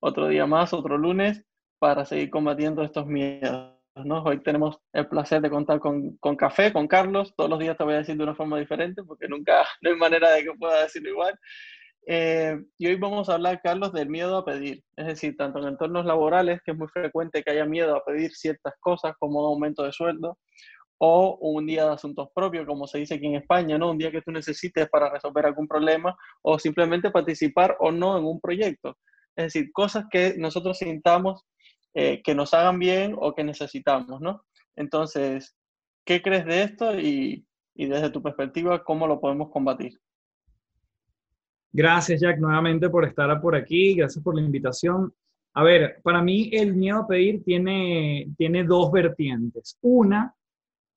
otro día más, otro lunes, para seguir combatiendo estos miedos. ¿no? Hoy tenemos el placer de contar con, con, café, con Carlos. Todos los días te voy a decir de una forma diferente porque nunca, no hay manera de que pueda decirlo igual. Eh, y hoy vamos a hablar, Carlos, del miedo a pedir. Es decir, tanto en entornos laborales, que es muy frecuente que haya miedo a pedir ciertas cosas como un aumento de sueldo, o un día de asuntos propios, como se dice aquí en España, ¿no? Un día que tú necesites para resolver algún problema o simplemente participar o no en un proyecto. Es decir, cosas que nosotros sintamos eh, que nos hagan bien o que necesitamos, ¿no? Entonces, ¿qué crees de esto y, y desde tu perspectiva, cómo lo podemos combatir? Gracias, Jack, nuevamente por estar por aquí. Gracias por la invitación. A ver, para mí el miedo a pedir tiene, tiene dos vertientes. Una,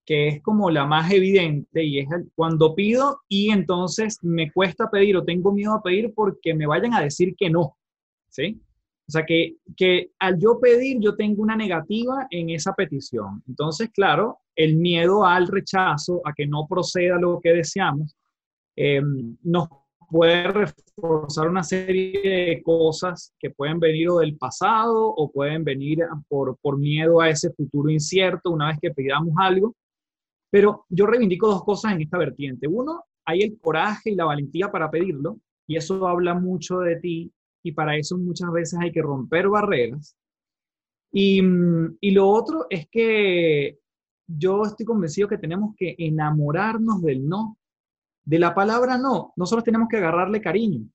que es como la más evidente, y es cuando pido y entonces me cuesta pedir o tengo miedo a pedir porque me vayan a decir que no. ¿Sí? O sea, que, que al yo pedir, yo tengo una negativa en esa petición. Entonces, claro, el miedo al rechazo, a que no proceda lo que deseamos, eh, nos puede reforzar una serie de cosas que pueden venir del pasado o pueden venir por, por miedo a ese futuro incierto una vez que pidamos algo. Pero yo reivindico dos cosas en esta vertiente. Uno, hay el coraje y la valentía para pedirlo, y eso habla mucho de ti y para eso muchas veces hay que romper barreras. Y, mm, y, lo otro es que yo estoy convencido que tenemos que enamorarnos del no, de la palabra no. Nosotros tenemos que agarrarle cariño,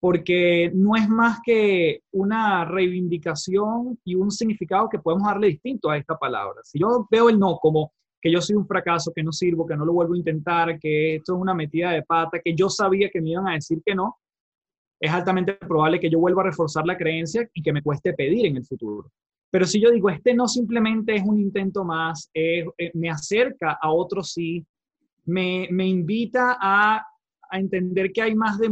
porque no es más que una reivindicación y un significado que podemos darle distinto a esta palabra. Si yo veo el no como que yo soy un fracaso, que no sirvo, que no lo vuelvo a intentar, que esto es una metida de pata, que yo sabía que me iban a decir que no, es altamente probable que yo vuelva a reforzar la creencia y que me cueste pedir en el futuro. Pero si yo digo, este no simplemente es un intento más, eh, me acerca a otro sí, me, me invita a, a, entender que hay más de,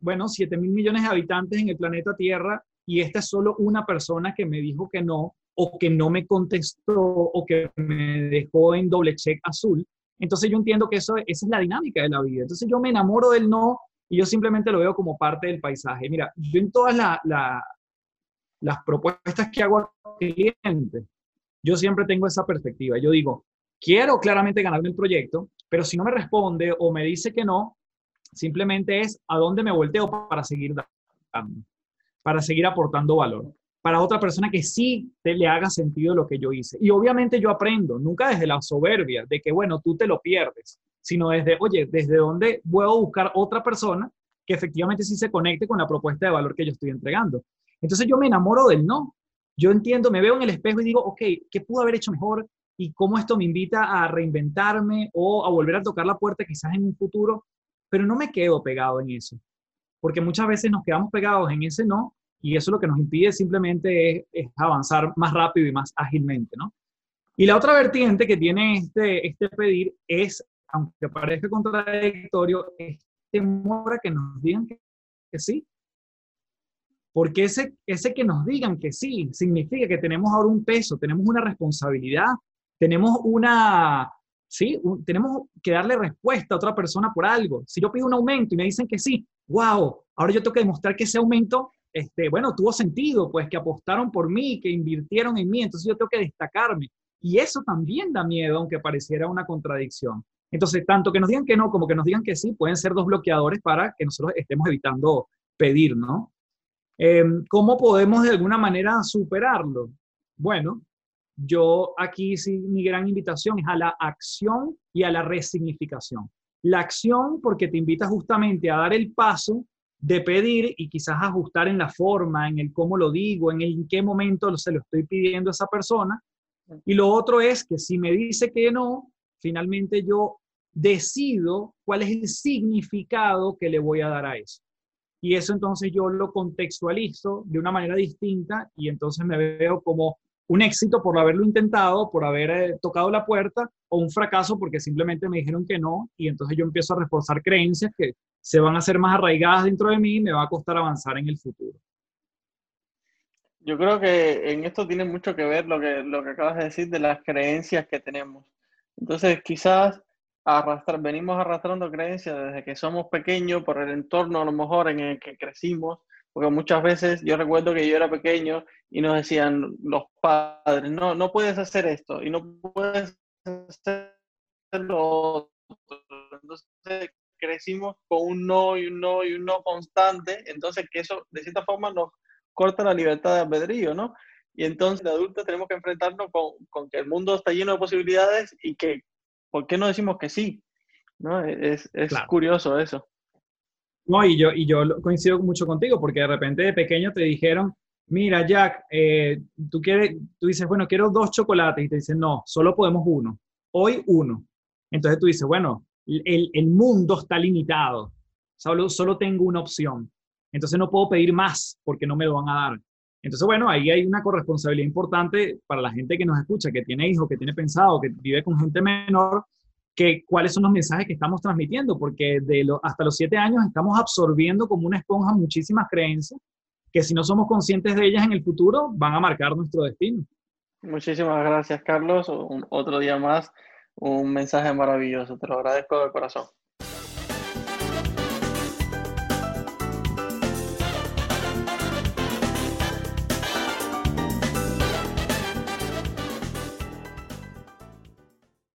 bueno, 7 mil millones de habitantes en el planeta Tierra y esta es solo una persona que me dijo que no, o que no me contestó, o que me dejó en doble check azul. Entonces yo entiendo que eso, esa es la dinámica de la vida. Entonces yo me enamoro del no y yo simplemente lo veo como parte del paisaje. Mira, yo en todas las propuestas que hago al cliente, yo siempre tengo esa perspectiva. Yo digo, quiero claramente ganarme el proyecto, pero si no me responde o me dice que no, simplemente es a dónde me volteo para seguir para seguir aportando valor. Para otra persona que sí te le haga sentido lo que yo hice. Y obviamente yo aprendo, nunca desde la soberbia de que, bueno, tú te lo pierdes sino desde, oye, desde dónde puedo buscar otra persona que efectivamente sí se conecte con la propuesta de valor que yo estoy entregando. Entonces yo me enamoro del no. Yo entiendo, me veo en el espejo y digo, ok, ¿qué pudo haber hecho mejor? Y cómo esto me invita a reinventarme o a volver a tocar la puerta quizás en un futuro, pero no me quedo pegado en eso. Porque muchas veces nos quedamos pegados en ese no y eso lo que nos impide simplemente es avanzar más rápido y más ágilmente, ¿no? Y la otra vertiente que tiene este, este pedir es aunque parezca contradictorio, es temor a que nos digan que, sí. Porque ese, ese que nos digan que sí significa que tenemos ahora un peso, tenemos una responsabilidad, tenemos una, sí, tenemos que darle respuesta a otra persona por algo. Si yo pido un aumento y me dicen que sí, wow, ahora yo tengo que demostrar que ese aumento, este, bueno, tuvo sentido, pues que apostaron por mí, que invirtieron en mí, entonces yo tengo que destacarme. Y eso también da miedo, aunque pareciera una contradicción. Entonces, tanto que nos digan que no como que nos digan que sí, pueden ser dos bloqueadores para que nosotros estemos evitando pedir, ¿no? Em, ¿Cómo podemos de alguna manera superarlo? Bueno, yo aquí sí, mi gran invitación es a la acción y a la resignificación. La acción porque te invita justamente a dar el paso de pedir y quizás ajustar en la forma, en el cómo lo digo, en, el, en qué momento se lo estoy pidiendo a esa persona. Y lo otro es que si me dice que no, finalmente yo decido cuál es el significado que le voy a dar a eso. y eso entonces yo lo contextualizo de una manera distinta y entonces me veo como un éxito por haberlo intentado, por haber eh, tocado la puerta, o un fracaso porque simplemente me dijeron que no, y entonces yo empiezo a reforzar creencias que se van a hacer más arraigadas dentro de mí y me va a costar avanzar en el futuro. Yo creo que en esto tiene mucho que ver lo que, lo que acabas de decir de las creencias que tenemos. Entonces, quizás arrastrar, venimos arrastrando creencias desde que somos pequeños por el entorno a lo mejor en el que crecimos, porque muchas veces yo recuerdo que yo era pequeño y nos decían los padres, no, no puedes hacer esto y no puedes hacer lo otro. Entonces crecimos con un no y un no y un no constante, entonces que eso de cierta forma nos corta la libertad de albedrío, ¿no? Y entonces de adultos tenemos que enfrentarnos con, con que el mundo está lleno de posibilidades y que, ¿por qué no decimos que sí? ¿No? Es, es curioso eso. No, y yo, y yo coincido mucho contigo, porque de repente de pequeño te dijeron, mira, Jack, eh, tú, quieres, tú dices, bueno, quiero dos chocolates, y te dicen, no, solo podemos uno, hoy uno. Entonces tú dices, bueno, el, el mundo está limitado, solo, solo tengo una opción. Entonces no puedo pedir más porque no me lo van a dar. Entonces, bueno, ahí hay una corresponsabilidad importante para la gente que nos escucha, que tiene hijos, que tiene pensado, que vive con gente menor, que cuáles son los mensajes que estamos transmitiendo, porque de lo, hasta los siete años estamos absorbiendo como una esponja muchísimas creencias que si no somos conscientes de ellas en el futuro van a marcar nuestro destino. Muchísimas gracias, Carlos. otro día más, un mensaje maravilloso. Te lo agradezco de corazón.